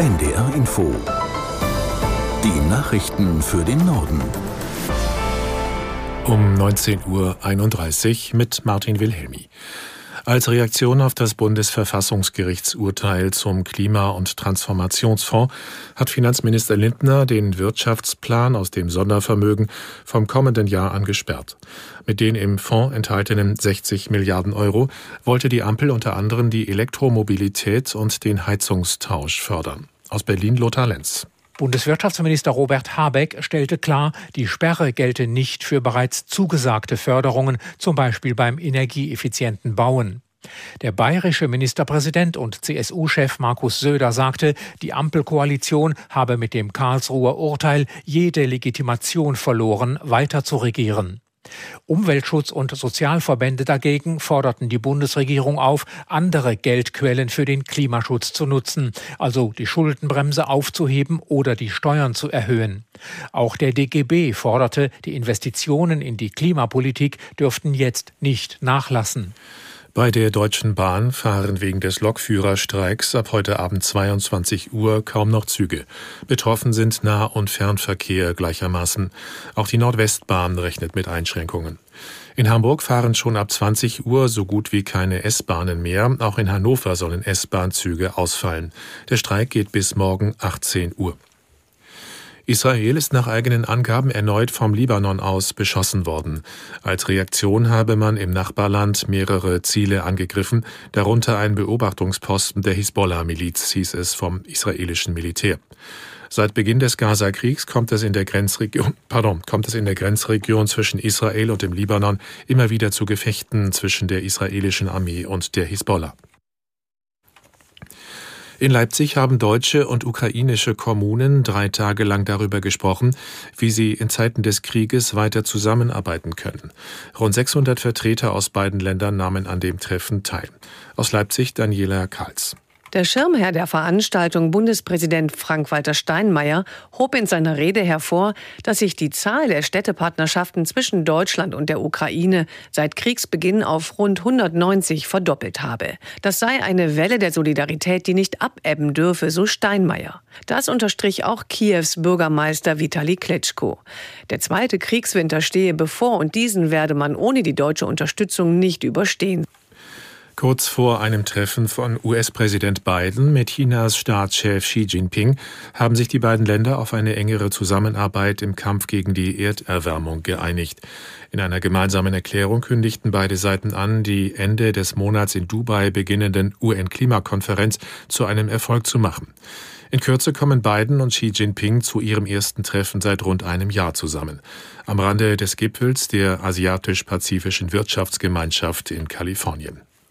NDR Info. Die Nachrichten für den Norden. Um 19.31 Uhr mit Martin Wilhelmi. Als Reaktion auf das Bundesverfassungsgerichtsurteil zum Klima- und Transformationsfonds hat Finanzminister Lindner den Wirtschaftsplan aus dem Sondervermögen vom kommenden Jahr angesperrt. Mit den im Fonds enthaltenen 60 Milliarden Euro wollte die Ampel unter anderem die Elektromobilität und den Heizungstausch fördern. Aus Berlin Lothar Lenz. Bundeswirtschaftsminister Robert Habeck stellte klar, die Sperre gelte nicht für bereits zugesagte Förderungen, zum Beispiel beim energieeffizienten Bauen. Der bayerische Ministerpräsident und CSU-Chef Markus Söder sagte, die Ampelkoalition habe mit dem Karlsruher Urteil jede Legitimation verloren, weiter zu regieren. Umweltschutz und Sozialverbände dagegen forderten die Bundesregierung auf, andere Geldquellen für den Klimaschutz zu nutzen, also die Schuldenbremse aufzuheben oder die Steuern zu erhöhen. Auch der DGB forderte, die Investitionen in die Klimapolitik dürften jetzt nicht nachlassen. Bei der Deutschen Bahn fahren wegen des Lokführerstreiks ab heute Abend 22 Uhr kaum noch Züge. Betroffen sind Nah- und Fernverkehr gleichermaßen. Auch die Nordwestbahn rechnet mit Einschränkungen. In Hamburg fahren schon ab 20 Uhr so gut wie keine S-Bahnen mehr. Auch in Hannover sollen S-Bahn-Züge ausfallen. Der Streik geht bis morgen 18 Uhr. Israel ist nach eigenen Angaben erneut vom Libanon aus beschossen worden. Als Reaktion habe man im Nachbarland mehrere Ziele angegriffen, darunter ein Beobachtungsposten der Hisbollah-Miliz, hieß es vom israelischen Militär. Seit Beginn des Gaza-Kriegs kommt es in der Grenzregion, pardon, kommt es in der Grenzregion zwischen Israel und dem Libanon immer wieder zu Gefechten zwischen der israelischen Armee und der Hisbollah. In Leipzig haben deutsche und ukrainische Kommunen drei Tage lang darüber gesprochen, wie sie in Zeiten des Krieges weiter zusammenarbeiten können. Rund 600 Vertreter aus beiden Ländern nahmen an dem Treffen teil. Aus Leipzig Daniela Karls. Der Schirmherr der Veranstaltung, Bundespräsident Frank-Walter Steinmeier, hob in seiner Rede hervor, dass sich die Zahl der Städtepartnerschaften zwischen Deutschland und der Ukraine seit Kriegsbeginn auf rund 190 verdoppelt habe. Das sei eine Welle der Solidarität, die nicht abebben dürfe, so Steinmeier. Das unterstrich auch Kiews Bürgermeister Vitali Klitschko. Der zweite Kriegswinter stehe bevor und diesen werde man ohne die deutsche Unterstützung nicht überstehen. Kurz vor einem Treffen von US-Präsident Biden mit Chinas Staatschef Xi Jinping haben sich die beiden Länder auf eine engere Zusammenarbeit im Kampf gegen die Erderwärmung geeinigt. In einer gemeinsamen Erklärung kündigten beide Seiten an, die Ende des Monats in Dubai beginnenden UN-Klimakonferenz zu einem Erfolg zu machen. In Kürze kommen Biden und Xi Jinping zu ihrem ersten Treffen seit rund einem Jahr zusammen. Am Rande des Gipfels der Asiatisch-Pazifischen Wirtschaftsgemeinschaft in Kalifornien.